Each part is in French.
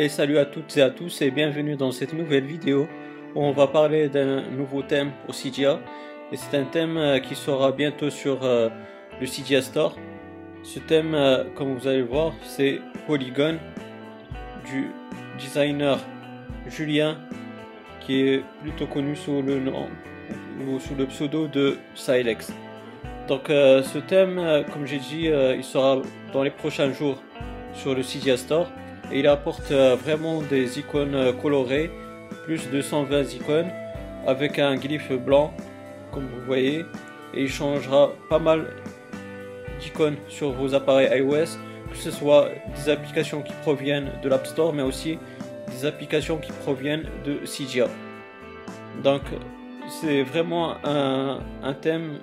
Et salut à toutes et à tous et bienvenue dans cette nouvelle vidéo où on va parler d'un nouveau thème au Cydia. Et c'est un thème euh, qui sera bientôt sur euh, le Cydia Store. Ce thème, euh, comme vous allez le voir, c'est Polygon du designer Julien qui est plutôt connu sous le nom ou sous le pseudo de Silex. Donc ce thème, comme j'ai dit, il sera dans les prochains jours sur le Cydia Store il apporte euh, vraiment des icônes euh, colorées, plus de 120 icônes avec un glyphe blanc comme vous voyez et il changera pas mal d'icônes sur vos appareils iOS que ce soit des applications qui proviennent de l'App Store mais aussi des applications qui proviennent de Cydia. Donc c'est vraiment un, un, thème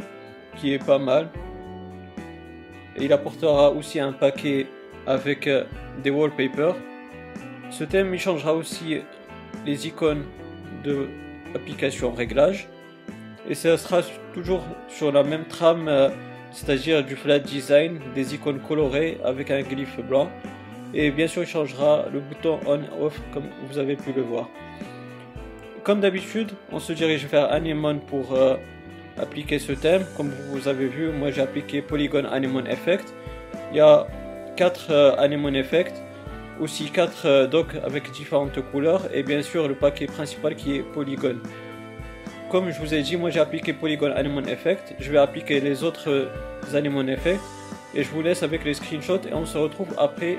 qui est pas mal. Et il apportera aussi un paquet avec euh, des wallpapers. Ce thème il changera aussi les icônes de l'application réglage et ça sera toujours sur la même trame, euh, c'est-à-dire du flat design, des icônes colorées avec un glyphe blanc et bien sûr il changera le bouton on-off comme vous avez pu le voir. Comme d'habitude, on se dirige vers Anemone pour euh, appliquer ce thème. Comme vous avez vu, moi j'ai appliqué Polygon Anemone Effect. Il y a 4 euh, Anemone aussi 4 euh, docks avec différentes couleurs et bien sûr le paquet principal qui est Polygon. Comme je vous ai dit, moi j'ai appliqué Polygon Anemone Effect, je vais appliquer les autres euh, Anemone Effect et je vous laisse avec les screenshots et on se retrouve après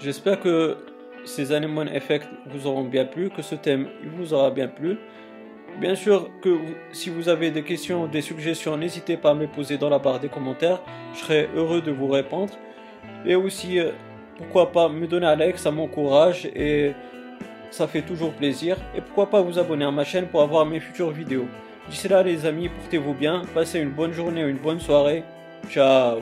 J'espère que ces Anemone Effect vous auront bien plu, que ce thème vous aura bien plu. Bien sûr que si vous avez des questions des suggestions, n'hésitez pas à me poser dans la barre des commentaires. Je serai heureux de vous répondre. Et aussi, euh, pourquoi pas me donner un like, ça m'encourage et ça fait toujours plaisir. Et pourquoi pas vous abonner à ma chaîne pour avoir mes futures vidéos. D'ici là les amis, portez-vous bien, passez une bonne journée ou une bonne soirée. Ciao